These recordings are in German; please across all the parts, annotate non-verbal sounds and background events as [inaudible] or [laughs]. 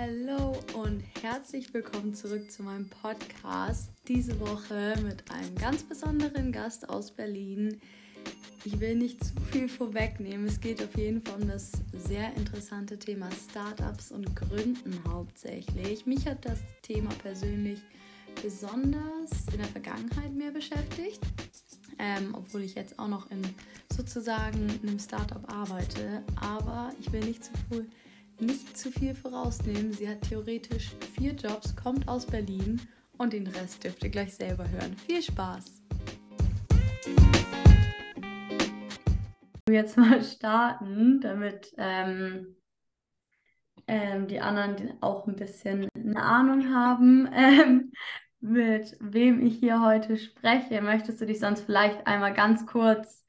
Hallo und herzlich willkommen zurück zu meinem Podcast. Diese Woche mit einem ganz besonderen Gast aus Berlin. Ich will nicht zu viel vorwegnehmen. Es geht auf jeden Fall um das sehr interessante Thema Startups und Gründen hauptsächlich. Mich hat das Thema persönlich besonders in der Vergangenheit mehr beschäftigt, ähm, obwohl ich jetzt auch noch in sozusagen einem Startup arbeite. Aber ich will nicht zu viel nicht zu viel vorausnehmen. Sie hat theoretisch vier Jobs, kommt aus Berlin und den Rest dürft ihr gleich selber hören. Viel Spaß! Jetzt mal starten, damit ähm, ähm, die anderen auch ein bisschen eine Ahnung haben, ähm, mit wem ich hier heute spreche. Möchtest du dich sonst vielleicht einmal ganz kurz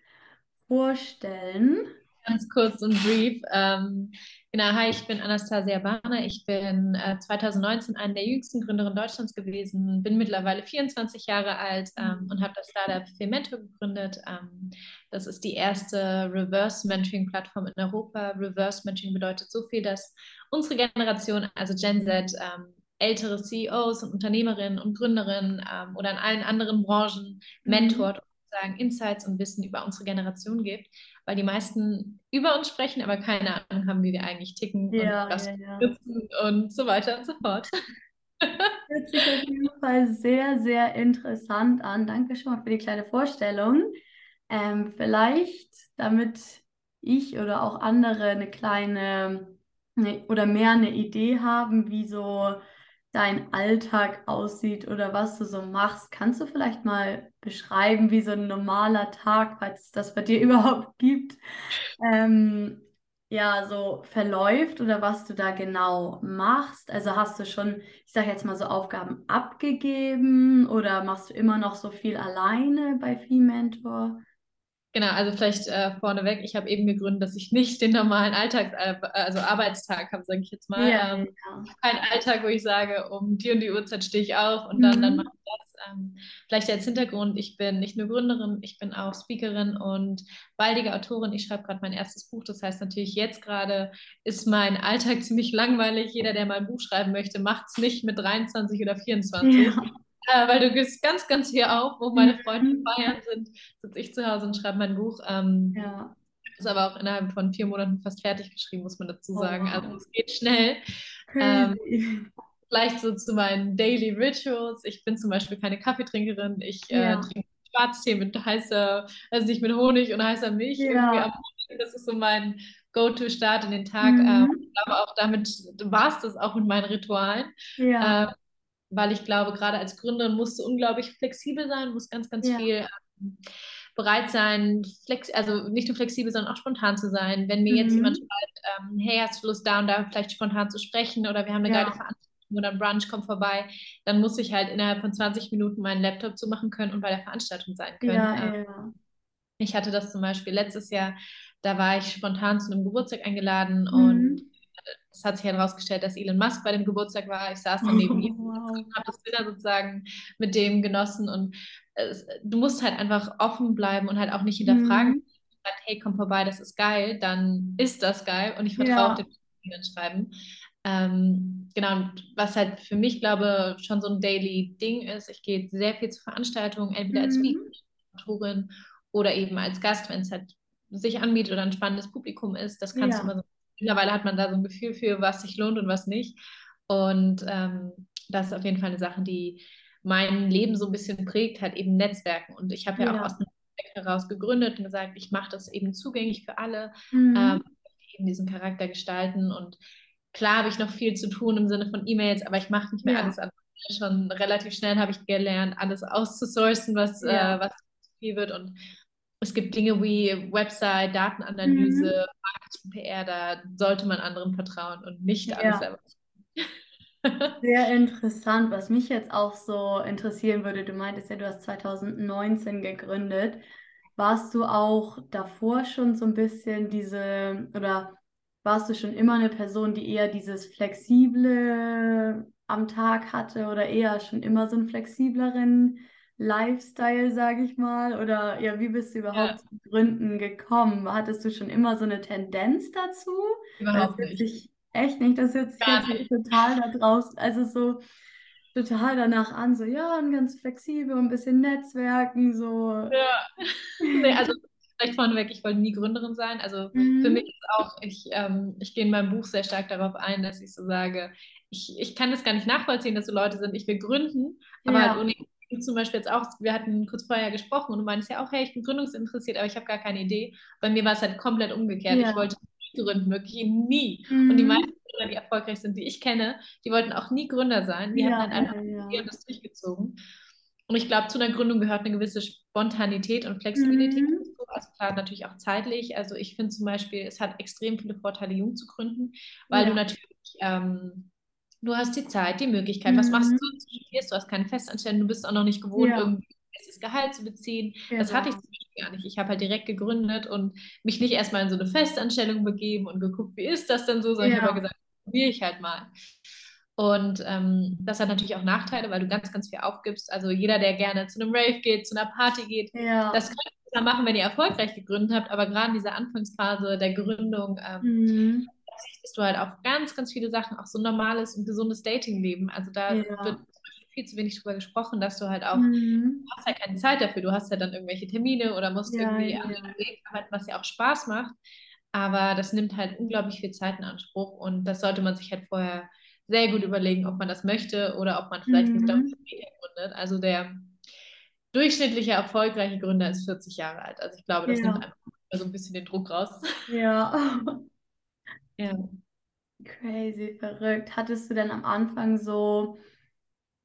vorstellen? Ganz kurz und brief. Ähm, genau, hi, ich bin Anastasia Barner. Ich bin äh, 2019 eine der jüngsten Gründerinnen Deutschlands gewesen, bin mittlerweile 24 Jahre alt ähm, und habe das Startup Femento gegründet. Ähm, das ist die erste Reverse Mentoring Plattform in Europa. Reverse Mentoring bedeutet so viel, dass unsere Generation, also Gen Z, ähm, ältere CEOs und Unternehmerinnen und Gründerinnen ähm, oder in allen anderen Branchen mhm. mentort und sagen Insights und Wissen über unsere Generation gibt weil die meisten über uns sprechen, aber keine Ahnung haben, wie wir eigentlich ticken ja, und was ja, ja. und so weiter und so fort. [laughs] Hört sich auf jeden Fall sehr, sehr interessant an. Danke schon mal für die kleine Vorstellung. Ähm, vielleicht, damit ich oder auch andere eine kleine eine, oder mehr eine Idee haben, wie so dein Alltag aussieht oder was du so machst. Kannst du vielleicht mal beschreiben, wie so ein normaler Tag, falls es das bei dir [laughs] überhaupt gibt, ähm, ja, so verläuft oder was du da genau machst? Also hast du schon, ich sage jetzt mal so Aufgaben abgegeben oder machst du immer noch so viel alleine bei Mentor? Genau, also vielleicht äh, vorneweg, ich habe eben gegründet, dass ich nicht den normalen Alltag, äh, also Arbeitstag habe, sage ich jetzt mal. Ja, ähm, ja. Kein Alltag, wo ich sage, um die und die Uhrzeit stehe ich auf und mhm. dann, dann mhm. mache ich das. Ähm, vielleicht als Hintergrund, ich bin nicht nur Gründerin, ich bin auch Speakerin und baldige Autorin. Ich schreibe gerade mein erstes Buch. Das heißt natürlich, jetzt gerade ist mein Alltag [laughs] ziemlich langweilig. Jeder, der mal ein Buch schreiben möchte, macht es nicht mit 23 oder 24. Ja äh, weil du gehst ganz, ganz viel auf, wo meine Freunde mhm. feiern sind, sitze ich zu Hause und schreibe mein Buch. Ähm, ja. Ist aber auch innerhalb von vier Monaten fast fertig geschrieben, muss man dazu oh, sagen. Oh, wow. Also es geht schnell. Ähm, vielleicht so zu meinen Daily Rituals. Ich bin zum Beispiel keine Kaffeetrinkerin. Ich äh, ja. äh, trinke Schwarztee mit heißer, also nicht mit Honig und heißer Milch. Ja. Das ist so mein Go-To-Start in den Tag. Mhm. Ähm, aber auch damit war es das auch mit meinen Ritualen. Ja. Ähm, weil ich glaube, gerade als Gründerin musst du unglaublich flexibel sein, musst ganz, ganz ja. viel ähm, bereit sein, flex also nicht nur flexibel, sondern auch spontan zu sein. Wenn mir mhm. jetzt jemand schreibt, ähm, hey, hast du Lust da und da vielleicht spontan zu sprechen oder wir haben eine ja. geile Veranstaltung oder ein Brunch kommt vorbei, dann muss ich halt innerhalb von 20 Minuten meinen Laptop zumachen können und bei der Veranstaltung sein können. Ja, ähm, ja. Ich hatte das zum Beispiel letztes Jahr, da war ich spontan zu einem Geburtstag eingeladen mhm. und es hat sich herausgestellt, dass Elon Musk bei dem Geburtstag war. Ich saß dann neben ihm wow. und habe das Dinner sozusagen mit dem genossen. Und es, du musst halt einfach offen bleiben und halt auch nicht hinterfragen. Mhm. Sagt, hey, komm vorbei, das ist geil, dann ist das geil und ich vertraue ja. dem, die schreiben. Ähm, genau, und was halt für mich, glaube schon so ein Daily-Ding ist, ich gehe sehr viel zu Veranstaltungen, entweder mhm. als Speakerin oder eben als Gast, wenn es halt sich anbietet oder ein spannendes Publikum ist. Das kannst ja. du immer so mittlerweile hat man da so ein Gefühl für, was sich lohnt und was nicht. Und ähm, das ist auf jeden Fall eine Sache, die mein Leben so ein bisschen prägt, halt eben Netzwerken. Und ich habe ja, ja, auch aus dem Netzwerk heraus gegründet und gesagt, ich mache das eben zugänglich für alle, mhm. ähm, eben diesen Charakter gestalten. Und klar habe ich noch viel zu tun im Sinne von E-Mails, aber ich mache nicht mehr ja. alles an. Schon relativ schnell habe ich gelernt, alles auszusourcen, was, ja. äh, was viel wird. Und es gibt Dinge wie Website, Datenanalyse, mhm. Marketing, PR, da sollte man anderen vertrauen und nicht alles ja. selber. [laughs] Sehr interessant, was mich jetzt auch so interessieren würde. Du meintest ja, du hast 2019 gegründet. Warst du auch davor schon so ein bisschen diese, oder warst du schon immer eine Person, die eher dieses Flexible am Tag hatte oder eher schon immer so einen flexibleren Lifestyle, sage ich mal? Oder ja, wie bist du überhaupt ja. zu Gründen gekommen? Hattest du schon immer so eine Tendenz dazu? Überhaupt nicht. Sich, echt nicht. Das hört sich jetzt nicht. total da draußen, also so total danach an, so ja, und ganz flexibel, ein bisschen Netzwerken, so. Ja. nee, also vielleicht vorneweg, ich wollte nie Gründerin sein. Also mhm. für mich ist auch, ich, ähm, ich gehe in meinem Buch sehr stark darauf ein, dass ich so sage, ich, ich kann das gar nicht nachvollziehen, dass so Leute sind, ich will gründen, aber ja. halt ohne zum Beispiel jetzt auch, wir hatten kurz vorher gesprochen und du meinst ja auch, hey, ich bin gründungsinteressiert, aber ich habe gar keine Idee. Bei mir war es halt komplett umgekehrt. Ja. Ich wollte nie gründen, wirklich nie. Mhm. Und die mhm. meisten Gründer, die erfolgreich sind, die ich kenne, die wollten auch nie Gründer sein. Die ja, haben dann einfach ja. das durchgezogen. Und ich glaube, zu einer Gründung gehört eine gewisse Spontanität und Flexibilität. Mhm. Also klar, natürlich auch zeitlich. Also ich finde zum Beispiel, es hat extrem viele Vorteile, jung zu gründen, weil ja. du natürlich, ähm, du hast die Zeit, die Möglichkeit. Mhm. Was machst du? Du hast keine Festanstellung, du bist auch noch nicht gewohnt, ja. irgendwie festes Gehalt zu beziehen. Genau. Das hatte ich zum Beispiel gar nicht. Ich habe halt direkt gegründet und mich nicht erstmal in so eine Festanstellung begeben und geguckt, wie ist das denn so, sondern ja. ich habe gesagt, probiere ich halt mal. Und ähm, das hat natürlich auch Nachteile, weil du ganz, ganz viel aufgibst. Also jeder, der gerne zu einem Rave geht, zu einer Party geht, ja. das könnt ihr machen, wenn ihr erfolgreich gegründet habt. Aber gerade in dieser Anfangsphase der Gründung ähm, mhm. Verzichtest du halt auf ganz, ganz viele Sachen, auch so ein normales und gesundes Datingleben. Also da ja. wird viel zu wenig drüber gesprochen, dass du halt auch, mhm. du hast halt keine Zeit dafür. Du hast ja dann irgendwelche Termine oder musst ja, irgendwie ja. am Weg arbeiten, was ja auch Spaß macht. Aber das nimmt halt unglaublich viel Zeit in Anspruch und das sollte man sich halt vorher sehr gut überlegen, ob man das möchte oder ob man vielleicht mhm. nicht damit gründet. Also der durchschnittliche erfolgreiche Gründer ist 40 Jahre alt. Also ich glaube, das ja. nimmt einfach so ein bisschen den Druck raus. Ja. [laughs] [laughs] ja. Crazy, verrückt. Hattest du denn am Anfang so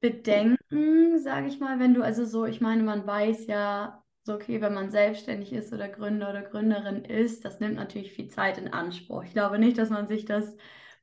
Bedenken, sage ich mal, wenn du, also so, ich meine, man weiß ja, so okay, wenn man selbstständig ist oder Gründer oder Gründerin ist, das nimmt natürlich viel Zeit in Anspruch. Ich glaube nicht, dass man sich das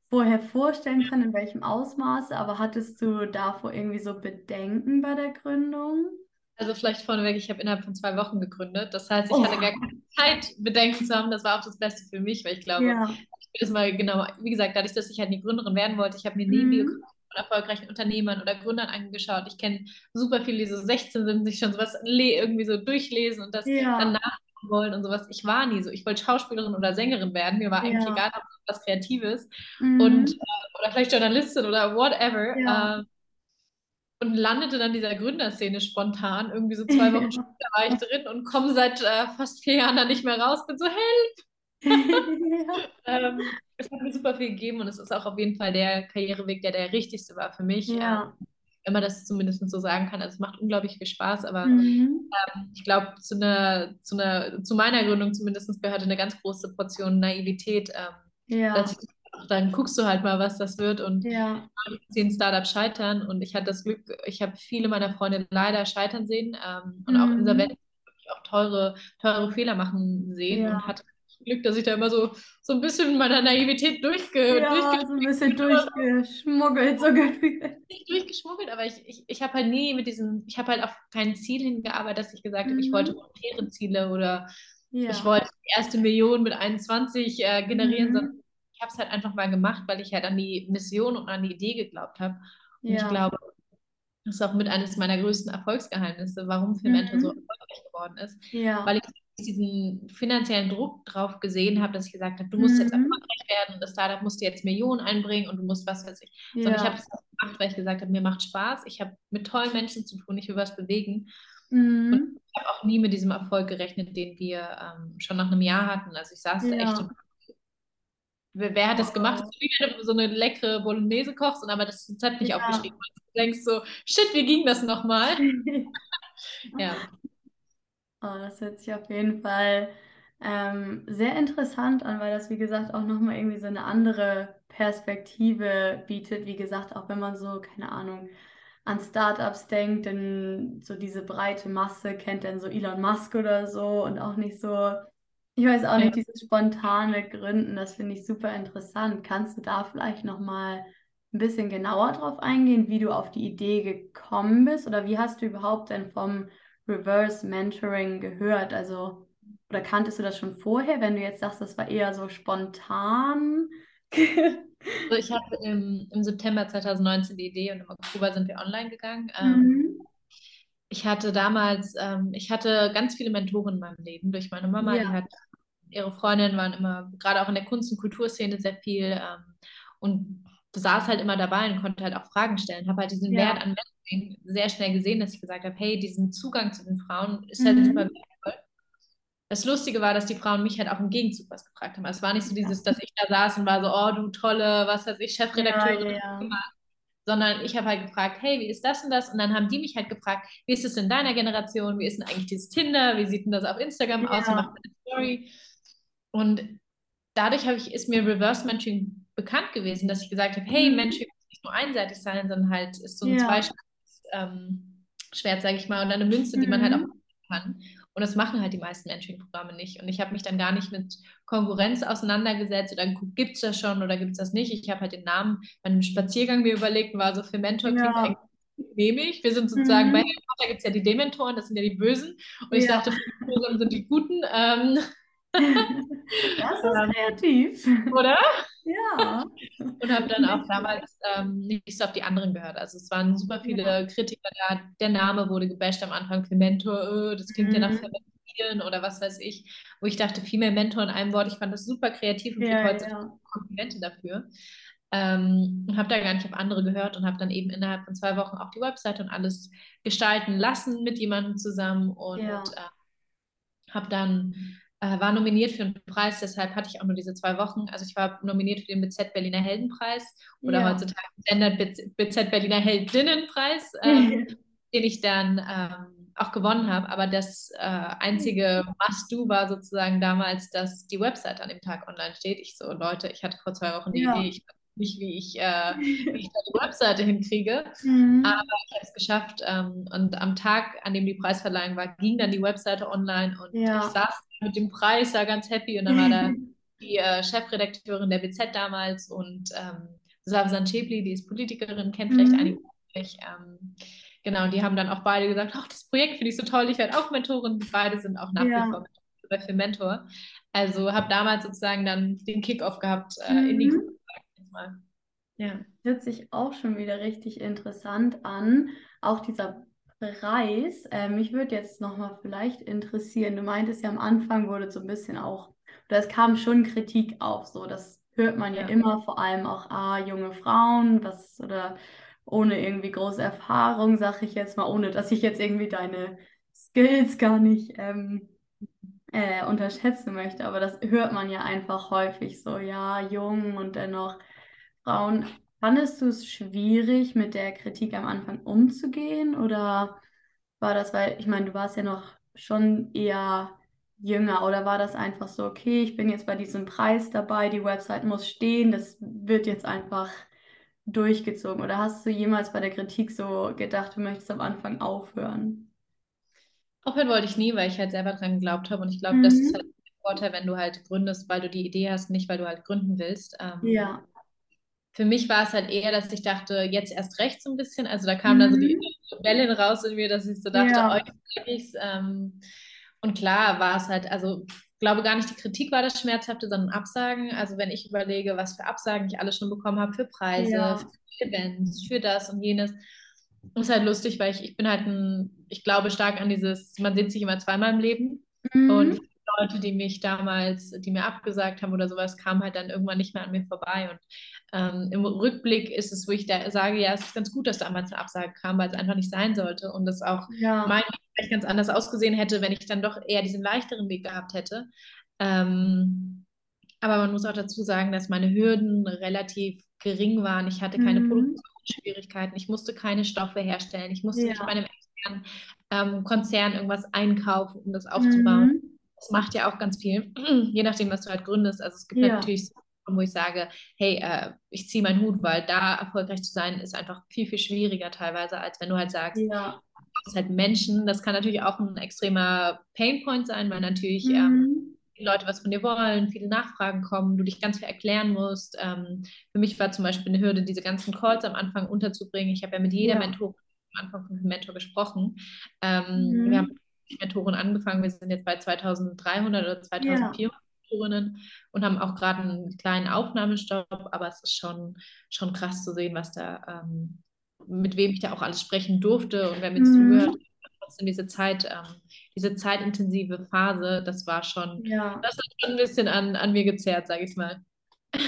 vorher vorstellen kann, in welchem Ausmaße, aber hattest du davor irgendwie so Bedenken bei der Gründung? Also vielleicht vorneweg, ich habe innerhalb von zwei Wochen gegründet. Das heißt, ich oh. hatte gar keine Zeit, Bedenken zu haben. Das war auch das Beste für mich, weil ich glaube, ja. ich will es mal genau, wie gesagt, dadurch, dass ich halt nie Gründerin werden wollte, ich habe mir nie mhm. Biografien von erfolgreichen Unternehmern oder Gründern angeschaut. Ich kenne super viele, die so 16 sind, sich schon sowas irgendwie so durchlesen und das ja. dann nach wollen und sowas. Ich war nie so. Ich wollte Schauspielerin oder Sängerin werden. Mir war ja. eigentlich egal, ob was Kreatives. Mhm. Und, äh, oder vielleicht Journalistin oder whatever. Ja. Äh, und landete dann dieser Gründerszene spontan. Irgendwie so [laughs] zwei Wochen später war ich drin und komme seit äh, fast vier Jahren da nicht mehr raus. Bin so, help! [laughs] [laughs] ähm, es hat mir super viel gegeben und es ist auch auf jeden Fall der Karriereweg, der der richtigste war für mich. Ja. Ähm, wenn man das zumindest so sagen kann. Also es macht unglaublich viel Spaß, aber mhm. ähm, ich glaube, zu, ne, zu, ne, zu meiner Gründung zumindest gehörte eine ganz große Portion Naivität. Ähm, ja. dass ich, dann guckst du halt mal, was das wird und ja. zehn Startups scheitern und ich hatte das Glück, ich habe viele meiner Freunde leider scheitern sehen ähm, und mhm. auch insolvent auch teure, teure Fehler machen sehen ja. und hatte Glück, dass ich da immer so, so ein bisschen mit meiner Naivität durchge ja, durchge so ein bisschen durchgeschmuggelt so gefühlt. Nicht durchgeschmuggelt, aber ich, ich, ich habe halt nie mit diesem, ich habe halt auf kein Ziel hingearbeitet, dass ich gesagt habe, ich wollte mhm. monetäre Ziele oder ja. ich wollte die erste Million mit 21 äh, generieren, mhm. sondern ich habe es halt einfach mal gemacht, weil ich halt an die Mission und an die Idee geglaubt habe. Und ja. ich glaube, das ist auch mit eines meiner größten Erfolgsgeheimnisse, warum Filmentor mhm. so erfolgreich geworden ist. Ja. Weil ich diesen finanziellen Druck drauf gesehen habe, dass ich gesagt habe, du musst mhm. jetzt erfolgreich werden und das Startup musst du jetzt Millionen einbringen und du musst was weiß ich. Ja. Sondern ich habe es gemacht, weil ich gesagt habe, mir macht Spaß, ich habe mit tollen Menschen zu tun, ich will was bewegen. Mhm. Und ich habe auch nie mit diesem Erfolg gerechnet, den wir ähm, schon nach einem Jahr hatten. Also ich saß ja. da echt und wer, hat das gemacht, dass du so eine leckere Bolognese kochst und aber das Rezept nicht ja. aufgeschrieben hast. Du denkst so, shit, wie ging das nochmal? [laughs] [laughs] ja. Oh, das hört sich auf jeden Fall ähm, sehr interessant an, weil das, wie gesagt, auch nochmal irgendwie so eine andere Perspektive bietet. Wie gesagt, auch wenn man so, keine Ahnung, an Startups denkt, denn so diese breite Masse kennt dann so Elon Musk oder so und auch nicht so, ich weiß auch nicht, diese spontane Gründen, das finde ich super interessant. Kannst du da vielleicht nochmal ein bisschen genauer drauf eingehen, wie du auf die Idee gekommen bist oder wie hast du überhaupt denn vom Reverse Mentoring gehört? Also, oder kanntest du das schon vorher, wenn du jetzt sagst, das war eher so spontan? also ich habe im, im, September 2019 die Idee und im Oktober sind wir online gegangen. Ähm, mhm. Ich hatte damals, ähm, ich hatte ganz viele Mentoren in meinem Leben durch meine Mama, ja. die hat ihre Freundinnen waren immer, gerade auch in der Kunst- und Kulturszene sehr viel ähm, und saß halt immer dabei und konnte halt auch Fragen stellen. Habe halt diesen ja. Wert an Mentoring sehr schnell gesehen, dass ich gesagt habe, hey, diesen Zugang zu den Frauen ist halt mhm. super wertvoll. Das Lustige war, dass die Frauen mich halt auch im Gegenzug was gefragt haben. Also es war nicht so dieses, dass ich da saß und war so, oh, du tolle, was weiß ich, Chefredakteurin. Ja, ja, Sondern ich habe halt gefragt, hey, wie ist das und das? Und dann haben die mich halt gefragt, wie ist es in deiner Generation? Wie ist denn eigentlich dieses Tinder? Wie sieht denn das auf Instagram aus? Wie macht eine Story? Und dadurch ich, ist mir Reverse Mentoring bekannt gewesen, dass ich gesagt habe, hey, mhm. Mentoring muss nicht nur einseitig sein, sondern halt ist so ein ja. zweischneidiges ähm, Schwert, sage ich mal, und eine Münze, die man halt mhm. auch kann. Und das machen halt die meisten Mentoring-Programme nicht. Und ich habe mich dann gar nicht mit Konkurrenz auseinandergesetzt oder gibt es das schon oder gibt es das nicht. Ich habe halt den Namen bei einem Spaziergang mir überlegt und war so für Mentor ja. nehme ich. Wir sind sozusagen, mhm. bei Harry Potter gibt es ja die Dementoren, das sind ja die Bösen. Und ich dachte, Mentoren sind die Guten. Ähm, [laughs] das ist [laughs] kreativ. Oder? Ja. [laughs] Und habe dann auch damals ähm, nicht so auf die anderen gehört. Also es waren super viele ja. Kritiker da. Der Name wurde gebasht am Anfang für Mentor. Oh, das klingt mhm. ja nach Feminieren oder was weiß ich. Wo ich dachte, viel mehr Mentor in einem Wort. Ich fand das super kreativ und ja, kriege heute ja. Komplimente dafür. Ähm, habe da gar nicht auf andere gehört und habe dann eben innerhalb von zwei Wochen auch die Webseite und alles gestalten lassen mit jemandem zusammen und ja. äh, habe dann war nominiert für einen Preis, deshalb hatte ich auch nur diese zwei Wochen. Also ich war nominiert für den BZ Berliner Heldenpreis oder ja. heutzutage Standard BZ Berliner Heldinnenpreis, [laughs] ähm, den ich dann ähm, auch gewonnen habe. Aber das äh, einzige Must-Do war sozusagen damals, dass die Website an dem Tag online steht. Ich so, Leute, ich hatte vor zwei Wochen die ja. Idee, ich nicht, wie ich, äh, [laughs] wie ich da die Webseite hinkriege. Mhm. Aber ich habe es geschafft. Ähm, und am Tag, an dem die Preisverleihung war, ging dann die Webseite online und ja. ich saß mit dem Preis, war ganz happy. Und dann war da [laughs] die äh, Chefredakteurin der BZ damals und ähm, Savsan Chebli, die ist Politikerin, kennt vielleicht mhm. einige. Ähm, genau, die haben dann auch beide gesagt, ach, das Projekt finde ich so toll, ich werde auch Mentorin. Beide sind auch nach ja. wie vor für Mentor. Also habe damals sozusagen dann den Kickoff gehabt äh, mhm. in die Gruppe mal. Ja, hört sich auch schon wieder richtig interessant an. Auch dieser Preis. Äh, mich würde jetzt nochmal vielleicht interessieren. Du meintest ja am Anfang wurde so ein bisschen auch, oder es kam schon Kritik auf, so das hört man ja, ja. immer, vor allem auch ah, junge Frauen, was oder ohne irgendwie große Erfahrung, sage ich jetzt mal, ohne dass ich jetzt irgendwie deine Skills gar nicht ähm, äh, unterschätzen möchte, aber das hört man ja einfach häufig so, ja, jung und dennoch Frauen. Fandest du es schwierig, mit der Kritik am Anfang umzugehen? Oder war das, weil, ich meine, du warst ja noch schon eher jünger oder war das einfach so, okay, ich bin jetzt bei diesem Preis dabei, die Website muss stehen, das wird jetzt einfach durchgezogen? Oder hast du jemals bei der Kritik so gedacht, du möchtest am Anfang aufhören? Aufhören wollte ich nie, weil ich halt selber dran geglaubt habe und ich glaube, mhm. das ist halt der Vorteil, wenn du halt gründest, weil du die Idee hast, nicht weil du halt gründen willst. Ähm, ja für mich war es halt eher, dass ich dachte, jetzt erst recht so ein bisschen. Also da kamen mhm. dann so die mhm. Wellen raus in mir, dass ich so dachte, ja. oh, ich ähm, Und klar war es halt, also ich glaube gar nicht, die Kritik war das Schmerzhafte, sondern Absagen. Also wenn ich überlege, was für Absagen ich alles schon bekommen habe für Preise, ja. für Events, für das und jenes. Ist halt lustig, weil ich, ich bin halt ein, ich glaube stark an dieses, man sieht sich immer zweimal im Leben. Mhm. Und Leute, die mich damals, die mir abgesagt haben oder sowas, kamen halt dann irgendwann nicht mehr an mir vorbei. Und ähm, im Rückblick ist es, wo ich da sage, ja, es ist ganz gut, dass damals eine Absage kam, weil es einfach nicht sein sollte und das auch ja. mein vielleicht ganz anders ausgesehen hätte, wenn ich dann doch eher diesen leichteren Weg gehabt hätte. Ähm, aber man muss auch dazu sagen, dass meine Hürden relativ gering waren. Ich hatte keine mhm. Produktionsschwierigkeiten, ich musste keine Stoffe herstellen, ich musste ja. nicht bei einem externen ähm, Konzern irgendwas einkaufen, um das aufzubauen. Mhm das macht ja auch ganz viel, [clears throat] je nachdem, was du halt gründest. Also es gibt ja. natürlich wo ich sage, hey, äh, ich ziehe meinen Hut, weil da erfolgreich zu sein, ist einfach viel, viel schwieriger teilweise, als wenn du halt sagst, ja. du hast halt Menschen. Das kann natürlich auch ein extremer Painpoint sein, weil natürlich ähm, mhm. ähm, die Leute was von dir wollen, viele Nachfragen kommen, du dich ganz viel erklären musst. Ähm, für mich war zum Beispiel eine Hürde, diese ganzen Calls am Anfang unterzubringen. Ich habe ja mit jeder ja. Mentor am Anfang von dem Mentor gesprochen. Ähm, mhm. Wir haben Mentoren angefangen. Wir sind jetzt bei 2300 oder 2400 ja. Mentorinnen und haben auch gerade einen kleinen Aufnahmestopp, aber es ist schon, schon krass zu sehen, was da, ähm, mit wem ich da auch alles sprechen durfte und wer mir mhm. zugehört trotzdem diese Zeit, ähm, diese zeitintensive Phase, das war schon, ja. das hat schon ein bisschen an, an mir gezerrt, sage ich mal.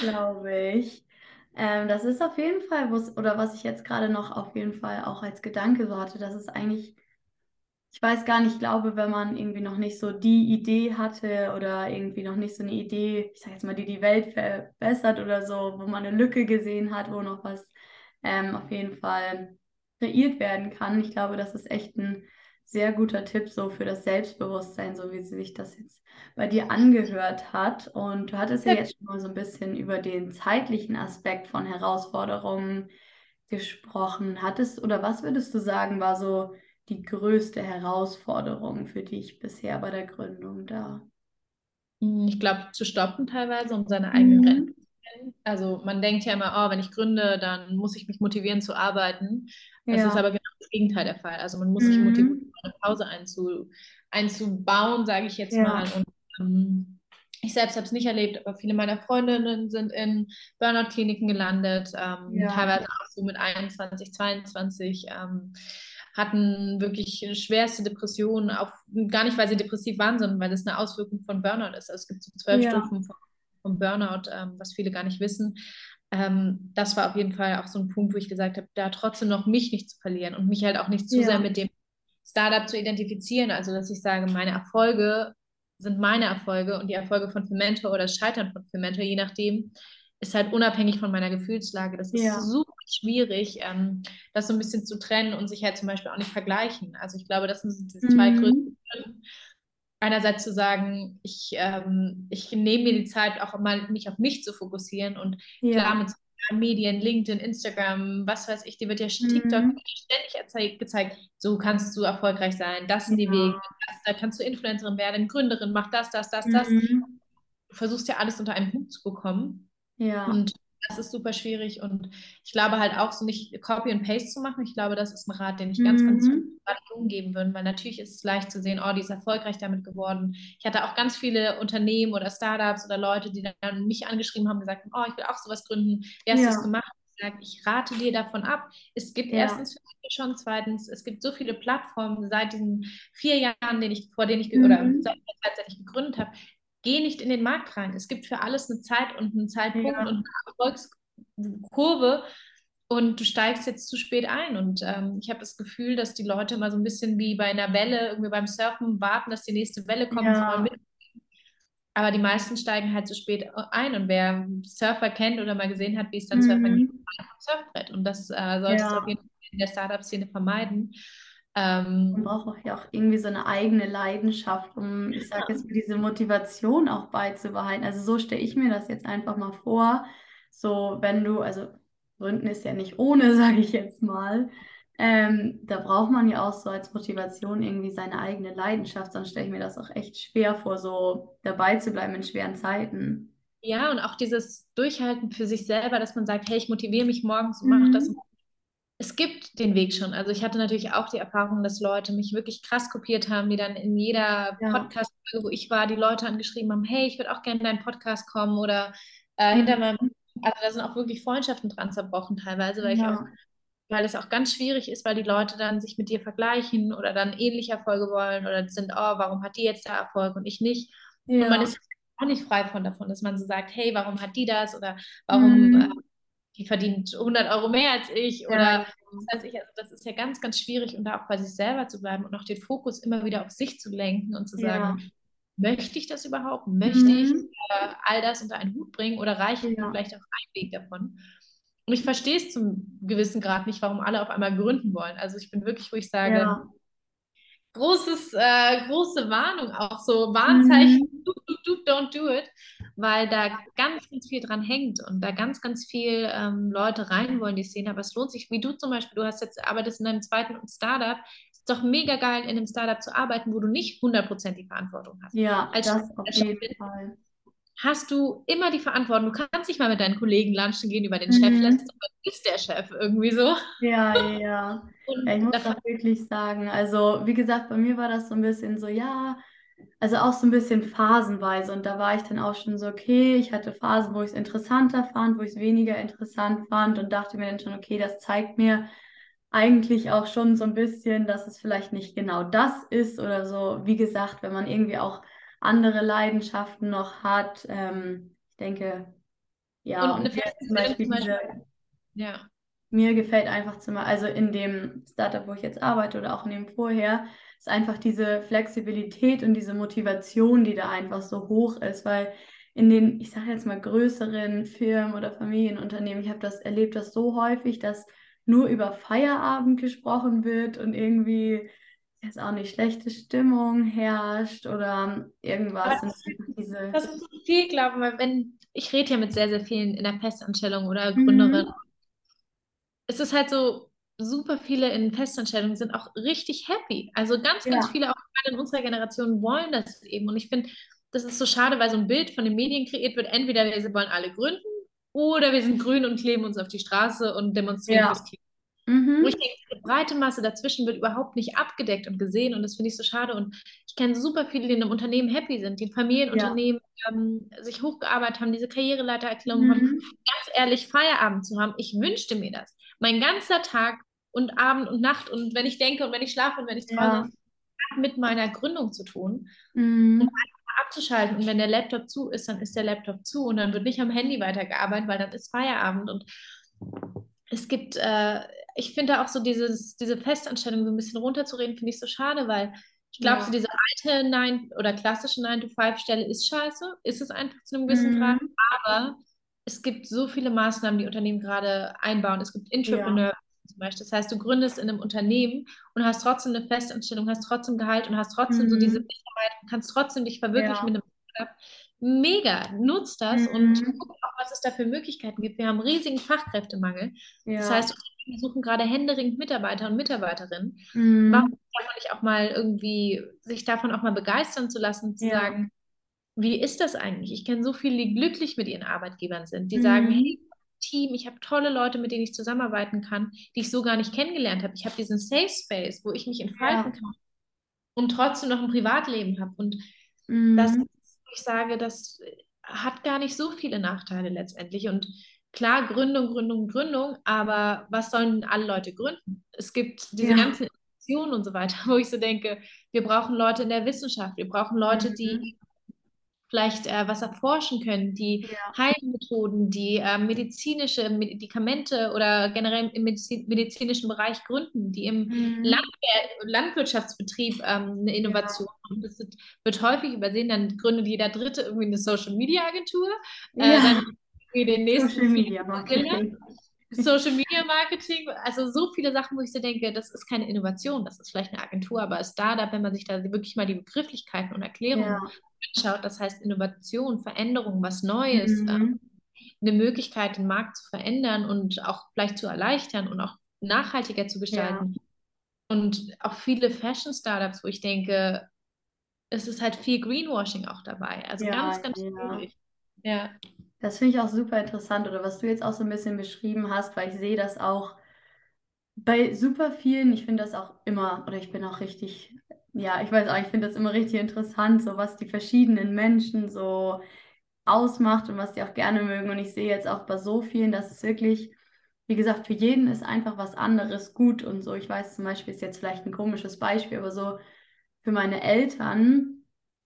Glaube ich. Ähm, das ist auf jeden Fall, oder was ich jetzt gerade noch auf jeden Fall auch als Gedanke so hatte, dass es eigentlich, ich weiß gar nicht, ich glaube, wenn man irgendwie noch nicht so die Idee hatte oder irgendwie noch nicht so eine Idee, ich sage jetzt mal, die die Welt verbessert oder so, wo man eine Lücke gesehen hat, wo noch was ähm, auf jeden Fall kreiert werden kann. Ich glaube, das ist echt ein sehr guter Tipp so für das Selbstbewusstsein, so wie sich das jetzt bei dir angehört hat. Und du hattest ja jetzt schon mal so ein bisschen über den zeitlichen Aspekt von Herausforderungen gesprochen. Hattest oder was würdest du sagen, war so die größte Herausforderung für dich bisher bei der Gründung da? Ich glaube, zu stoppen teilweise, um seine eigenen mhm. Grenzen also man denkt ja immer, oh, wenn ich gründe, dann muss ich mich motivieren zu arbeiten. Das ja. ist aber genau das Gegenteil der Fall. Also man muss mhm. sich motivieren, eine Pause einzu, einzubauen, sage ich jetzt ja. mal. Und ähm, ich selbst habe es nicht erlebt, aber viele meiner Freundinnen sind in Burnout-Kliniken gelandet, ähm, ja. teilweise auch so mit 21, 22. Ähm, hatten wirklich schwerste Depressionen, auch gar nicht, weil sie depressiv waren, sondern weil das eine Auswirkung von Burnout ist. Also es gibt so zwölf ja. Stufen von vom Burnout, ähm, was viele gar nicht wissen. Ähm, das war auf jeden Fall auch so ein Punkt, wo ich gesagt habe, da trotzdem noch mich nicht zu verlieren und mich halt auch nicht zu ja. sehr mit dem Startup zu identifizieren. Also, dass ich sage, meine Erfolge sind meine Erfolge und die Erfolge von Fermentor oder das Scheitern von Fermentor, je nachdem, ist halt unabhängig von meiner Gefühlslage. Das ist ja. super schwierig, ähm, das so ein bisschen zu trennen und sich halt zum Beispiel auch nicht vergleichen. Also ich glaube, das sind die zwei mhm. größten einerseits zu sagen, ich, ähm, ich nehme mir die Zeit auch mal, mich auf mich zu fokussieren und ja. klar mit Medien, LinkedIn, Instagram, was weiß ich, dir wird ja TikTok mhm. ständig gezeigt, so kannst du erfolgreich sein, das sind ja. die Wege, das, da kannst du Influencerin werden, Gründerin, mach das, das, das, mhm. das. Du versuchst ja alles unter einen Hut zu bekommen. Ja. Und das ist super schwierig und ich glaube halt auch so nicht Copy and Paste zu machen. Ich glaube, das ist ein Rat, den ich ganz, mhm. ganz jungen geben würde, weil natürlich ist es leicht zu sehen, oh, die ist erfolgreich damit geworden. Ich hatte auch ganz viele Unternehmen oder Startups oder Leute, die dann mich angeschrieben haben, gesagt haben, oh, ich will auch sowas gründen. Wie hast ja. du das gemacht? Ich, sage, ich rate dir davon ab. Es gibt ja. erstens für mich schon, zweitens, es gibt so viele Plattformen seit diesen vier Jahren, den ich, vor denen ich, mhm. oder seit der Zeit, seit ich gegründet habe, geh nicht in den Markt rein. Es gibt für alles eine Zeit und einen Zeitpunkt ja. und eine Erfolgskurve und du steigst jetzt zu spät ein. Und ähm, ich habe das Gefühl, dass die Leute immer so ein bisschen wie bei einer Welle, irgendwie beim Surfen warten, dass die nächste Welle kommt. Ja. Aber die meisten steigen halt zu spät ein. Und wer Surfer kennt oder mal gesehen hat, wie es dann mhm. Surfer geht, Surfbrett. Und das äh, solltest ja. du auf jeden Fall in der Startup-Szene vermeiden. Ähm, Man braucht auch ja auch irgendwie so eine eigene Leidenschaft, um, ich sage jetzt, diese Motivation auch beizubehalten. Also so stelle ich mir das jetzt einfach mal vor. So, wenn du, also Gründen ist ja nicht ohne, [laughs] sage ich jetzt mal. Ähm, da braucht man ja auch so als Motivation irgendwie seine eigene Leidenschaft, sonst stelle ich mir das auch echt schwer vor, so dabei zu bleiben in schweren Zeiten. Ja, und auch dieses Durchhalten für sich selber, dass man sagt, hey, ich motiviere mich morgens und mache das mhm es gibt den Weg schon. Also ich hatte natürlich auch die Erfahrung, dass Leute mich wirklich krass kopiert haben, die dann in jeder ja. Podcast-Folge, wo ich war, die Leute angeschrieben haben, hey, ich würde auch gerne in deinen Podcast kommen oder äh, mhm. hinter meinem, also da sind auch wirklich Freundschaften dran zerbrochen teilweise, weil ja. ich auch, weil es auch ganz schwierig ist, weil die Leute dann sich mit dir vergleichen oder dann ähnliche Erfolge wollen oder sind, oh, warum hat die jetzt da Erfolg und ich nicht? Ja. Und man ist auch nicht frei von davon, dass man so sagt, hey, warum hat die das oder warum mhm. Die verdient 100 Euro mehr als ich oder ja. das, heißt, ich, also das ist ja ganz, ganz schwierig und da auch bei sich selber zu bleiben und auch den Fokus immer wieder auf sich zu lenken und zu sagen, ja. möchte ich das überhaupt? Möchte mhm. ich äh, all das unter einen Hut bringen oder reicht ja. mir vielleicht auch ein Weg davon? Und ich verstehe es zum gewissen Grad nicht, warum alle auf einmal gründen wollen. Also ich bin wirklich, wo ich sage. Großes, äh, große Warnung, auch so Warnzeichen, mhm. do, do, do, don't do it weil da ganz, ganz viel dran hängt und da ganz, ganz viel ähm, Leute rein wollen, die Szene. Aber es lohnt sich, wie du zum Beispiel, du hast jetzt, arbeitest in einem zweiten Startup, ist doch mega geil, in einem Startup zu arbeiten, wo du nicht 100% die Verantwortung hast. Ja, Als das auf jeden Fall. Hast du immer die Verantwortung. Du kannst nicht mal mit deinen Kollegen lunchen gehen über den mhm. Chef, lässt, aber du bist der Chef irgendwie so. Ja, ja, ja. [laughs] ja ich muss auch wirklich sagen, also wie gesagt, bei mir war das so ein bisschen so, ja, also auch so ein bisschen phasenweise. Und da war ich dann auch schon so, okay, ich hatte Phasen, wo ich es interessanter fand, wo ich es weniger interessant fand und dachte mir dann schon, okay, das zeigt mir eigentlich auch schon so ein bisschen, dass es vielleicht nicht genau das ist oder so. Wie gesagt, wenn man irgendwie auch andere Leidenschaften noch hat, ähm, ich denke, Ja, und, und zum Beispiel, zum Beispiel diese, ja. Mir gefällt einfach zum also in dem Startup, wo ich jetzt arbeite oder auch in dem vorher, ist einfach diese Flexibilität und diese Motivation, die da einfach so hoch ist, weil in den, ich sage jetzt mal, größeren Firmen oder Familienunternehmen, ich habe das erlebt, das so häufig, dass nur über Feierabend gesprochen wird und irgendwie jetzt auch nicht schlechte Stimmung herrscht oder irgendwas. Das, diese... das ist so viel, glaube ich, weil wenn, ich rede ja mit sehr, sehr vielen in der Festanstellung oder Gründerinnen. Mhm. Es ist halt so, super viele in Festanstellungen sind auch richtig happy. Also ganz, ganz ja. viele auch in unserer Generation wollen das eben. Und ich finde, das ist so schade, weil so ein Bild von den Medien kreiert wird. Entweder wir wollen alle gründen oder wir sind grün und kleben uns auf die Straße und demonstrieren ja. fürs Klima. Mhm. Wo ich denke, die breite Masse dazwischen wird überhaupt nicht abgedeckt und gesehen und das finde ich so schade. Und ich kenne super viele, die in einem Unternehmen happy sind, die in Familienunternehmen ja. ähm, sich hochgearbeitet haben, diese Karriereleitererklärung mhm. haben. Ganz ehrlich, Feierabend zu haben, ich wünschte mir das. Mein ganzer Tag und Abend und Nacht und wenn ich denke und wenn ich schlafe und wenn ich träume, ja. mit meiner Gründung zu tun. Mhm. Um abzuschalten. Und wenn der Laptop zu ist, dann ist der Laptop zu und dann wird nicht am Handy weitergearbeitet, weil dann ist Feierabend. Und es gibt, äh, ich finde auch so dieses, diese Festanstellung so ein bisschen runterzureden, finde ich so schade, weil ich glaube, ja. so diese alte 9 oder klassische 9-to-5-Stelle ist scheiße, ist es einfach zu einem gewissen mhm. Grad, aber es gibt so viele Maßnahmen, die Unternehmen gerade einbauen. Es gibt Entrepreneur, ja zum Beispiel. Das heißt, du gründest in einem Unternehmen und hast trotzdem eine Festanstellung, hast trotzdem Gehalt und hast trotzdem mhm. so diese Sicherheit und kannst trotzdem dich verwirklichen ja. mit einem Startup. Mega, nutzt das mhm. und guck auch, was es da für Möglichkeiten gibt. Wir haben riesigen Fachkräftemangel. Ja. Das heißt, wir suchen gerade händeringend Mitarbeiter und Mitarbeiterinnen. Mhm. Warum kann man nicht auch mal irgendwie sich davon auch mal begeistern zu lassen, zu ja. sagen, wie ist das eigentlich? Ich kenne so viele, die glücklich mit ihren Arbeitgebern sind, die mhm. sagen, hey, Team, ich habe tolle Leute, mit denen ich zusammenarbeiten kann, die ich so gar nicht kennengelernt habe. Ich habe diesen Safe Space, wo ich mich entfalten ja. kann und trotzdem noch ein Privatleben habe. Und mhm. das, ich sage, das hat gar nicht so viele Nachteile letztendlich. Und klar, Gründung, Gründung, Gründung, aber was sollen alle Leute gründen? Es gibt diese ja. ganzen Innovationen und so weiter, [laughs] wo ich so denke, wir brauchen Leute in der Wissenschaft, wir brauchen Leute, mhm. die vielleicht äh, was erforschen können, die ja. Heilmethoden, die äh, medizinische Medikamente oder generell im Medizin medizinischen Bereich gründen, die im mhm. Landwehr Landwirtschaftsbetrieb ähm, eine Innovation ja. und das wird häufig übersehen, dann gründet jeder Dritte irgendwie eine Social Media Agentur, äh, ja. dann den nächsten Social Media Marketing. Social Media Marketing, also so viele Sachen, wo ich so denke, das ist keine Innovation, das ist vielleicht eine Agentur, aber ein Startup, wenn man sich da wirklich mal die Begrifflichkeiten und Erklärungen ja. anschaut, das heißt Innovation, Veränderung, was Neues, mhm. ähm, eine Möglichkeit, den Markt zu verändern und auch vielleicht zu erleichtern und auch nachhaltiger zu gestalten. Ja. Und auch viele Fashion-Startups, wo ich denke, es ist halt viel Greenwashing auch dabei. Also ja, ganz, ganz ja. schwierig. Ja. Das finde ich auch super interessant oder was du jetzt auch so ein bisschen beschrieben hast, weil ich sehe das auch bei super vielen, ich finde das auch immer, oder ich bin auch richtig, ja, ich weiß auch, ich finde das immer richtig interessant, so was die verschiedenen Menschen so ausmacht und was die auch gerne mögen. Und ich sehe jetzt auch bei so vielen, dass es wirklich, wie gesagt, für jeden ist einfach was anderes gut und so. Ich weiß zum Beispiel, ist jetzt vielleicht ein komisches Beispiel, aber so für meine Eltern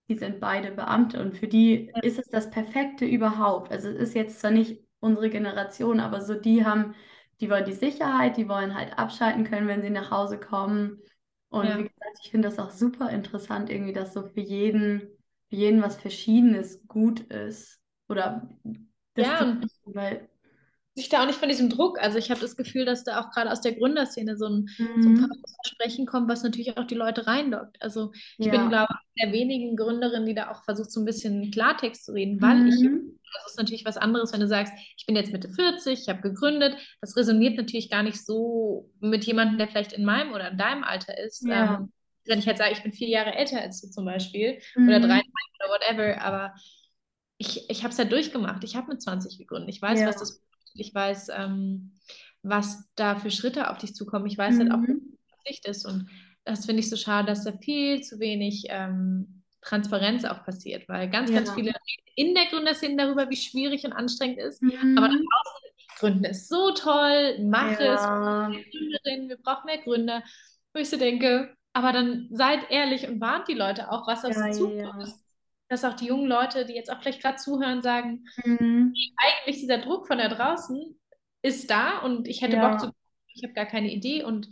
die sind beide Beamte und für die ja. ist es das Perfekte überhaupt. Also es ist jetzt zwar nicht unsere Generation, aber so die haben, die wollen die Sicherheit, die wollen halt abschalten können, wenn sie nach Hause kommen. Und ja. wie gesagt, ich finde das auch super interessant, irgendwie, dass so für jeden, für jeden was Verschiedenes gut ist. Oder das ja, weil sich da auch nicht von diesem Druck. Also ich habe das Gefühl, dass da auch gerade aus der Gründerszene so ein, mhm. so ein Versprechen kommt, was natürlich auch die Leute reindockt. Also ich ja. bin, glaube ich, der wenigen Gründerin, die da auch versucht, so ein bisschen Klartext zu reden, weil mhm. ich, das ist natürlich was anderes, wenn du sagst, ich bin jetzt Mitte 40, ich habe gegründet. Das resoniert natürlich gar nicht so mit jemandem, der vielleicht in meinem oder in deinem Alter ist. Ja. Ähm, wenn ich halt sage, ich bin vier Jahre älter als du zum Beispiel mhm. oder drei oder whatever, aber ich, ich habe es ja durchgemacht. Ich habe mit 20 gegründet. Ich weiß, ja. was das ich weiß, ähm, was da für Schritte auf dich zukommen. Ich weiß mhm. halt auch, mhm. was Sicht ist. Und das finde ich so schade, dass da viel zu wenig ähm, Transparenz auch passiert, weil ganz, ja. ganz viele reden in der Gründerszene darüber, wie schwierig und anstrengend es ist. Mhm. Aber draußen, Gründen ist so toll, mach ja. es, Gründerin, wir brauchen mehr Gründer. Wo ich so denke, aber dann seid ehrlich und warnt die Leute auch, was auf sie zukommt. Dass auch die jungen Leute, die jetzt auch vielleicht gerade zuhören, sagen, mhm. eigentlich dieser Druck von da draußen ist da und ich hätte ja. Bock zu, ich habe gar keine Idee und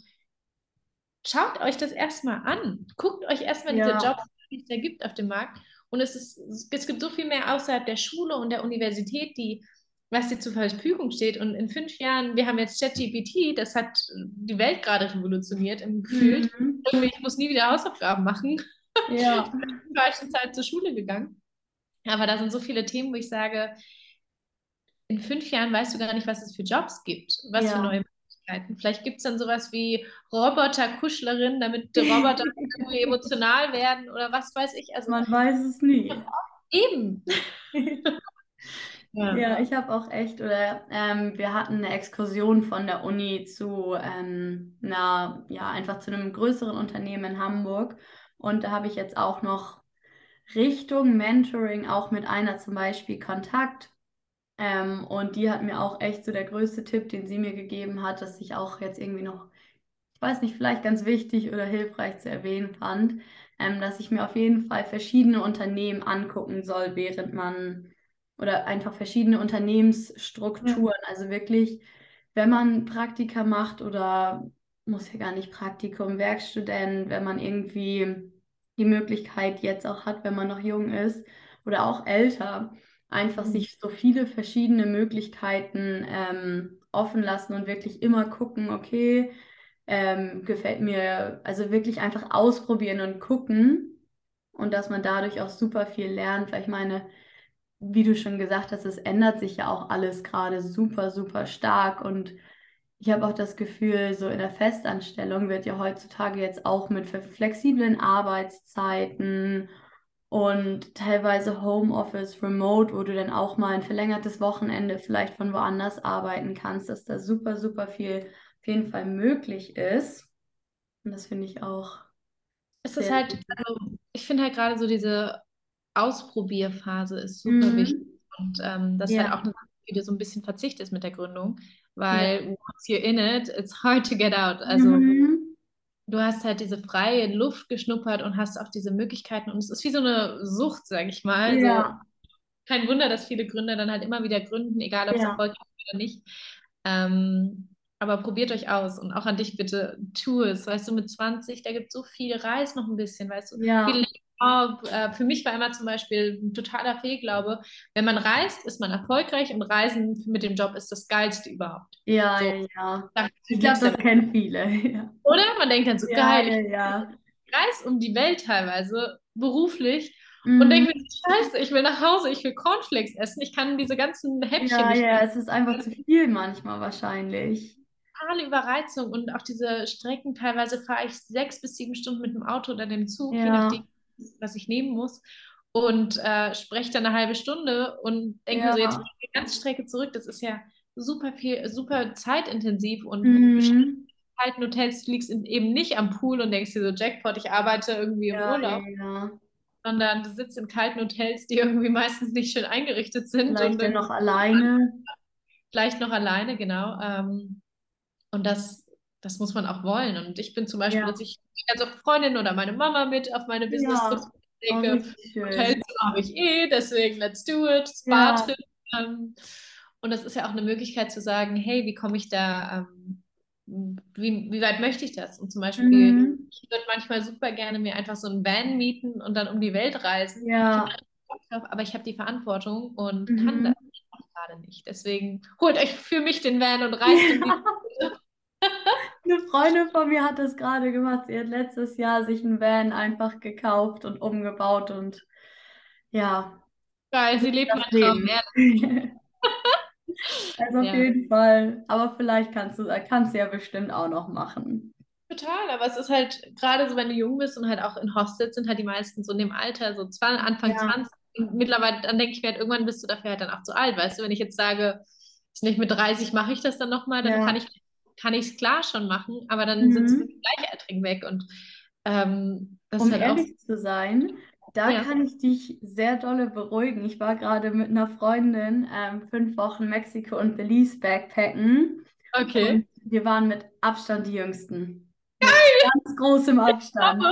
schaut euch das erstmal an. Guckt euch erstmal ja. diese Jobs, die es da gibt auf dem Markt. Und es, ist, es gibt so viel mehr außerhalb der Schule und der Universität, die was dir zur Verfügung steht. Und in fünf Jahren, wir haben jetzt ChatGPT, das hat die Welt gerade revolutioniert im Gefühl. Mhm. Ich muss nie wieder Hausaufgaben machen. Ja. [laughs] ich bin in der falschen Zeit zur Schule gegangen. Aber da sind so viele Themen, wo ich sage, in fünf Jahren weißt du gar nicht, was es für Jobs gibt, was ja. für neue Möglichkeiten. Vielleicht gibt es dann sowas wie Roboter-Kuschlerin, damit die Roboter [laughs] emotional werden oder was weiß ich. Also, Man weiß es nie. Eben. [laughs] Ja, ja ich habe auch echt, oder ähm, wir hatten eine Exkursion von der Uni zu ähm, einer, ja, einfach zu einem größeren Unternehmen in Hamburg. Und da habe ich jetzt auch noch Richtung Mentoring auch mit einer zum Beispiel Kontakt. Ähm, und die hat mir auch echt so der größte Tipp, den sie mir gegeben hat, dass ich auch jetzt irgendwie noch, ich weiß nicht, vielleicht ganz wichtig oder hilfreich zu erwähnen fand, ähm, dass ich mir auf jeden Fall verschiedene Unternehmen angucken soll, während man oder einfach verschiedene Unternehmensstrukturen. Ja. Also wirklich, wenn man Praktika macht oder muss ja gar nicht Praktikum, Werkstudent, wenn man irgendwie die Möglichkeit jetzt auch hat, wenn man noch jung ist oder auch älter, einfach mhm. sich so viele verschiedene Möglichkeiten ähm, offen lassen und wirklich immer gucken, okay, ähm, gefällt mir, also wirklich einfach ausprobieren und gucken und dass man dadurch auch super viel lernt, weil ich meine, wie du schon gesagt hast, es ändert sich ja auch alles gerade super, super stark. Und ich habe auch das Gefühl, so in der Festanstellung wird ja heutzutage jetzt auch mit flexiblen Arbeitszeiten und teilweise Homeoffice, Remote, wo du dann auch mal ein verlängertes Wochenende vielleicht von woanders arbeiten kannst, dass da super, super viel auf jeden Fall möglich ist. Und das finde ich auch. Es ist halt, also ich finde halt gerade so diese Ausprobierphase ist super mhm. wichtig. Und ähm, das ja. ist halt auch eine Sache, wie du so ein bisschen verzichtest mit der Gründung, weil ja. once you're in it, it's hard to get out. Also mhm. du hast halt diese freie Luft geschnuppert und hast auch diese Möglichkeiten und es ist wie so eine Sucht, sag ich mal. Ja. So, kein Wunder, dass viele Gründer dann halt immer wieder gründen, egal ob es erfolgreich ist oder nicht. Ähm, aber probiert euch aus und auch an dich bitte, tu es. Weißt du, mit 20, da gibt es so viel, reis noch ein bisschen, weißt du, ja. viele äh, für mich war immer zum Beispiel ein totaler Fehlglaube, wenn man reist, ist man erfolgreich und Reisen mit dem Job ist das Geilste überhaupt. Ja, so, ja, ja. Ich glaube, das kennen viele. [laughs] Ja. Oder? Man denkt dann so, ja, geil, ja, ja. ich reise um die Welt teilweise, beruflich, mhm. und denke mir, scheiße, ich will nach Hause, ich will Cornflakes essen, ich kann diese ganzen Häppchen ja, nicht Ja, es ist einfach zu viel manchmal wahrscheinlich totale Überreizung und auch diese Strecken, teilweise fahre ich sechs bis sieben Stunden mit dem Auto oder dem Zug, ja. je nachdem, was ich nehmen muss. Und äh, spreche dann eine halbe Stunde und denke ja. mir so, jetzt die ganze Strecke zurück. Das ist ja super viel, super zeitintensiv und mhm. kalten Hotels fliegst eben nicht am Pool und denkst dir so, Jackpot, ich arbeite irgendwie im ja, Urlaub. Ja. Sondern du sitzt in kalten Hotels, die [laughs] irgendwie meistens nicht schön eingerichtet sind. Vielleicht und noch alleine. Vielleicht noch alleine, genau. Ähm, und das das muss man auch wollen. Und ich bin zum Beispiel, ja. dass ich ganz oft Freundin oder meine Mama mit auf meine Business-Trips ja. denke. Oh, Hotelzimmer habe ich eh, deswegen let's do it, Spa-Trip. Ja. Ähm, und das ist ja auch eine Möglichkeit zu sagen, hey, wie komme ich da, ähm, wie, wie weit möchte ich das? Und zum Beispiel, mhm. ich würde manchmal super gerne mir einfach so ein Van mieten und dann um die Welt reisen. Ja. aber ich habe die Verantwortung und mhm. kann das gerade nicht. Deswegen holt euch für mich den Van und reist um die. [laughs] Eine Freundin von mir hat das gerade gemacht. Sie hat letztes Jahr sich einen Van einfach gekauft und umgebaut und ja. Geil, sie lebt mein Traum. also [laughs] auf ja. jeden Fall. Aber vielleicht kannst du kannst du ja bestimmt auch noch machen. Total, aber es ist halt, gerade so, wenn du jung bist und halt auch in Hostels sind halt die meisten so in dem Alter, so zwei, Anfang ja. 20. Und mittlerweile, dann denke ich mir halt, irgendwann bist du dafür halt dann auch zu alt, weißt du, wenn ich jetzt sage, ist nicht mit 30 mache ich das dann nochmal, dann ja. kann ich kann ich es klar schon machen, aber dann mhm. sind sie mit Gleichaltrigen weg. Und ähm, das um halt ehrlich zu sein, da ja. kann ich dich sehr dolle beruhigen. Ich war gerade mit einer Freundin ähm, fünf Wochen Mexiko und Belize backpacken. Okay. Und wir waren mit Abstand die Jüngsten. Geil! Mit ganz großem Abstand.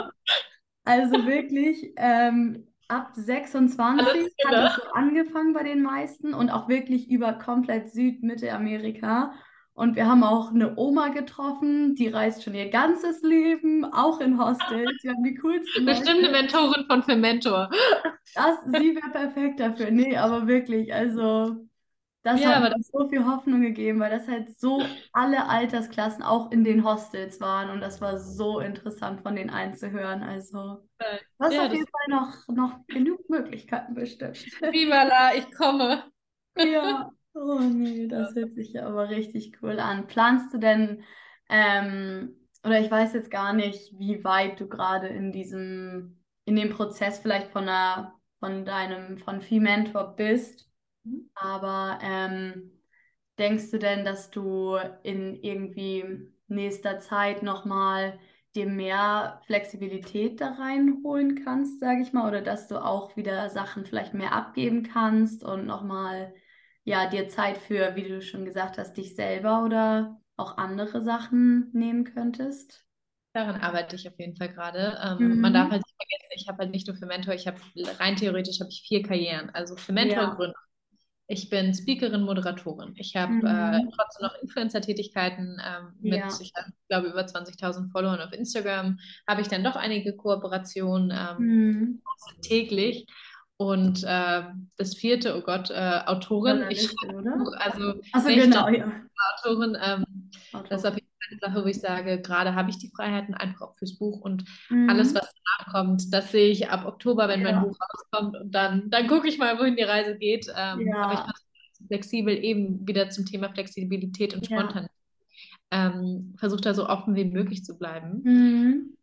Also wirklich, ähm, ab 26 hat es so angefangen bei den meisten und auch wirklich über komplett Süd-, Mitte-Amerika. Und wir haben auch eine Oma getroffen, die reist schon ihr ganzes Leben, auch in Hostels. Wir haben die coolsten. Bestimmt eine Mentorin von Fermentor. Das, sie wäre perfekt dafür. Nee, aber wirklich, also das ja, hat mir so viel Hoffnung gegeben, weil das halt so alle Altersklassen auch in den Hostels waren und das war so interessant von den einen zu hören. Also, du hast ja, auf jeden Fall noch, noch genug Möglichkeiten bestimmt. Viva la, ich komme. Ja, oh nee, das hört sich ja aber richtig cool an. Planst du denn, ähm, oder ich weiß jetzt gar nicht, wie weit du gerade in diesem, in dem Prozess vielleicht von einer, von deinem, von Fee Mentor bist? Mhm. Aber ähm, denkst du denn, dass du in irgendwie nächster Zeit nochmal dir mehr Flexibilität da reinholen kannst, sage ich mal, oder dass du auch wieder Sachen vielleicht mehr abgeben kannst und nochmal ja dir Zeit für, wie du schon gesagt hast, dich selber oder auch andere Sachen nehmen könntest? Daran arbeite ich auf jeden Fall gerade. Ähm, mhm. Man darf halt nicht vergessen, ich habe halt nicht nur für Mentor, ich habe rein theoretisch habe ich vier Karrieren. Also für Mentor ja. ich bin Speakerin, Moderatorin. Ich habe mhm. äh, trotzdem noch Influencer-Tätigkeiten ähm, mit, ja. ich glaube, über 20.000 Followern auf Instagram. Habe ich dann doch einige Kooperationen ähm, mhm. täglich. Und äh, das vierte, oh Gott, äh, Autorin. Ich schreibe also Achso, genau, ja. Autorin. Ähm, Autorin. Das ist auf jeden Fall eine Sache, wo ich sage, gerade habe ich die Freiheiten einfach auch fürs Buch und mhm. alles, was danach kommt, das sehe ich ab Oktober, wenn ja. mein Buch rauskommt und dann, dann gucke ich mal, wohin die Reise geht. Ähm, ja. Aber ich bin flexibel eben wieder zum Thema Flexibilität und Spontanität. Ja. Ähm, Versuche da so offen wie möglich zu bleiben. Mhm.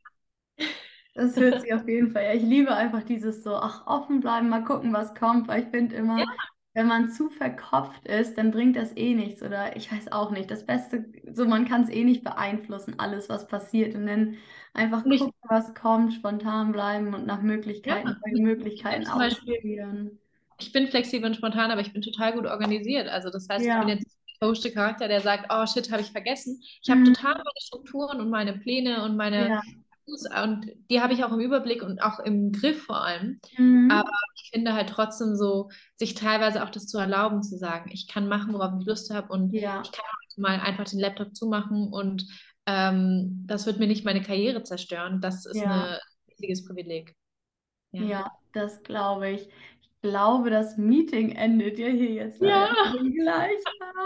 Das hört sich auf jeden Fall. Ja, ich liebe einfach dieses so, ach, offen bleiben, mal gucken, was kommt, weil ich finde immer, ja. wenn man zu verkopft ist, dann bringt das eh nichts oder ich weiß auch nicht. Das Beste, so man kann es eh nicht beeinflussen, alles, was passiert und dann einfach nicht. gucken, was kommt, spontan bleiben und nach Möglichkeiten, ja. Möglichkeiten ausprobieren. Ich bin flexibel und spontan, aber ich bin total gut organisiert. Also das heißt, ja. ich bin jetzt der Charakter, der sagt, oh shit, habe ich vergessen. Ich habe mhm. total meine Strukturen und meine Pläne und meine ja und die habe ich auch im Überblick und auch im Griff vor allem. Mhm. Aber ich finde halt trotzdem so, sich teilweise auch das zu erlauben, zu sagen, ich kann machen, worauf ich Lust habe und ja. ich kann mal einfach den Laptop zumachen und ähm, das wird mir nicht meine Karriere zerstören. Das ist ja. ein wichtiges Privileg. Ja, ja das glaube ich. Ich glaube, das Meeting endet ja hier jetzt ja. gleich.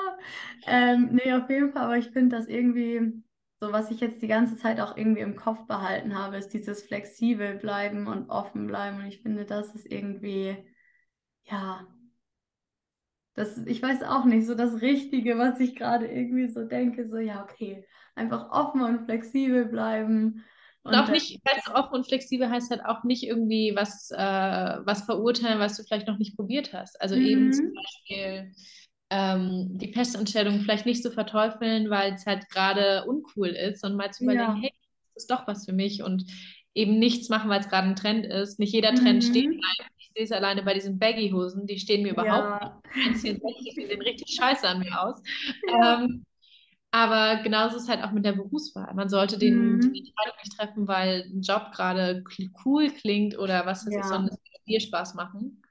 [laughs] ähm, nee, auf jeden Fall, aber ich finde das irgendwie so was ich jetzt die ganze Zeit auch irgendwie im Kopf behalten habe, ist dieses flexibel bleiben und offen bleiben. Und ich finde, das ist irgendwie, ja, das, ich weiß auch nicht, so das Richtige, was ich gerade irgendwie so denke, so ja, okay, einfach offen und flexibel bleiben. Und, und auch nicht, weißt offen und flexibel heißt halt auch nicht irgendwie was, äh, was verurteilen, was du vielleicht noch nicht probiert hast. Also mhm. eben zum Beispiel ähm, die Festanstellung vielleicht nicht zu so verteufeln, weil es halt gerade uncool ist, sondern mal zu überlegen, ja. hey, das ist doch was für mich und eben nichts machen, weil es gerade ein Trend ist. Nicht jeder Trend mhm. steht bleibt. Ich sehe es alleine bei diesen Baggy-Hosen, die stehen mir überhaupt ja. nicht. Die sehen richtig scheiße an mir aus. Ja. Ähm, aber genauso ist es halt auch mit der Berufswahl. Man sollte den, mhm. Entscheidung nicht treffen, weil ein Job gerade cool klingt oder was weiß ja. ich, sondern es dir Spaß machen.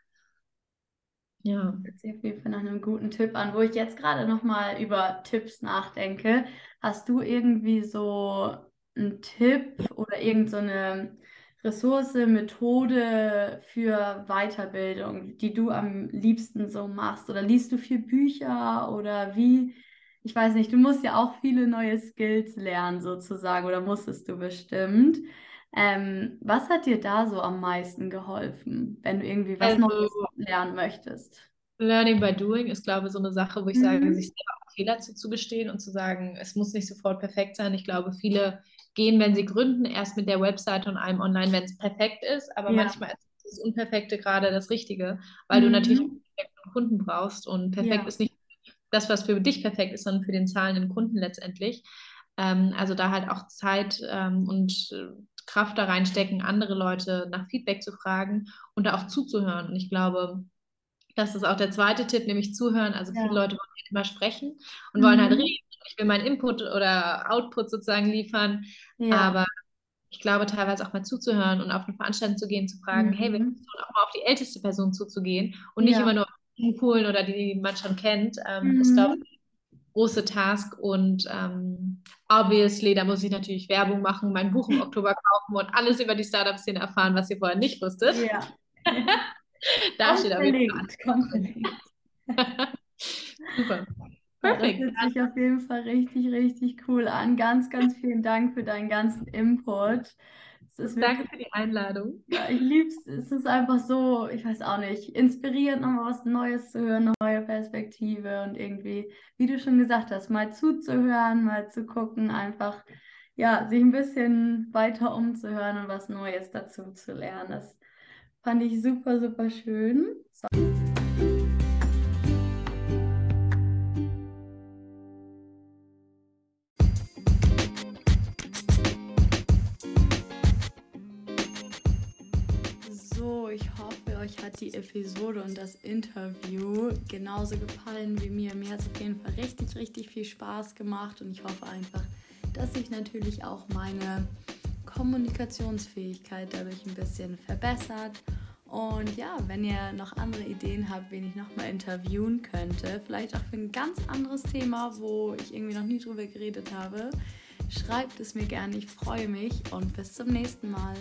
Ja. Das jeden Fall nach einem guten Tipp an. Wo ich jetzt gerade nochmal über Tipps nachdenke, hast du irgendwie so einen Tipp oder irgendeine so Ressource, Methode für Weiterbildung, die du am liebsten so machst? Oder liest du viel Bücher oder wie? Ich weiß nicht, du musst ja auch viele neue Skills lernen sozusagen oder musstest du bestimmt. Ähm, was hat dir da so am meisten geholfen, wenn du irgendwie was also, Neues lernen möchtest? Learning by Doing ist, glaube ich, so eine Sache, wo ich mhm. sage, sich selber auch Fehler zuzugestehen und zu sagen, es muss nicht sofort perfekt sein. Ich glaube, viele gehen, wenn sie gründen, erst mit der Webseite und einem online, wenn es perfekt ist, aber ja. manchmal ist das Unperfekte gerade das Richtige, weil mhm. du natürlich perfekten Kunden brauchst und perfekt ja. ist nicht das, was für dich perfekt ist, sondern für den zahlenden Kunden letztendlich. Ähm, also da halt auch Zeit ähm, und äh, Kraft da reinstecken, andere Leute nach Feedback zu fragen und da auch zuzuhören. Und ich glaube, das ist auch der zweite Tipp, nämlich zuhören. Also ja. viele Leute wollen halt immer sprechen und mhm. wollen halt reden. Ich will meinen Input oder Output sozusagen liefern. Ja. Aber ich glaube, teilweise auch mal zuzuhören und auf eine Veranstaltung zu gehen, zu fragen, mhm. hey, wir müssen auch mal auf die älteste Person zuzugehen und ja. nicht immer nur auf die coolen oder die, die man schon kennt. Ähm, mhm. ist, glaube ich, große Task und ähm, obviously, da muss ich natürlich Werbung machen, mein Buch im [laughs] Oktober kaufen und alles über die Startup-Szene erfahren, was ihr vorher nicht wusstet. Ja. [laughs] da steht Fall. [laughs] Super. Perfekt. das hört sich auf jeden Fall richtig, richtig cool an. Ganz, ganz vielen Dank für deinen ganzen Input. Danke für die Einladung. Ja, ich liebe es. Es ist einfach so, ich weiß auch nicht, inspirierend, nochmal was Neues zu hören, eine neue Perspektive und irgendwie, wie du schon gesagt hast, mal zuzuhören, mal zu gucken, einfach, ja, sich ein bisschen weiter umzuhören und was Neues dazu zu lernen. Das fand ich super, super schön. So. Episode und das Interview genauso gefallen wie mir. Mir hat es auf jeden Fall richtig, richtig viel Spaß gemacht und ich hoffe einfach, dass sich natürlich auch meine Kommunikationsfähigkeit dadurch ein bisschen verbessert. Und ja, wenn ihr noch andere Ideen habt, wen ich nochmal interviewen könnte, vielleicht auch für ein ganz anderes Thema, wo ich irgendwie noch nie drüber geredet habe, schreibt es mir gerne. Ich freue mich und bis zum nächsten Mal.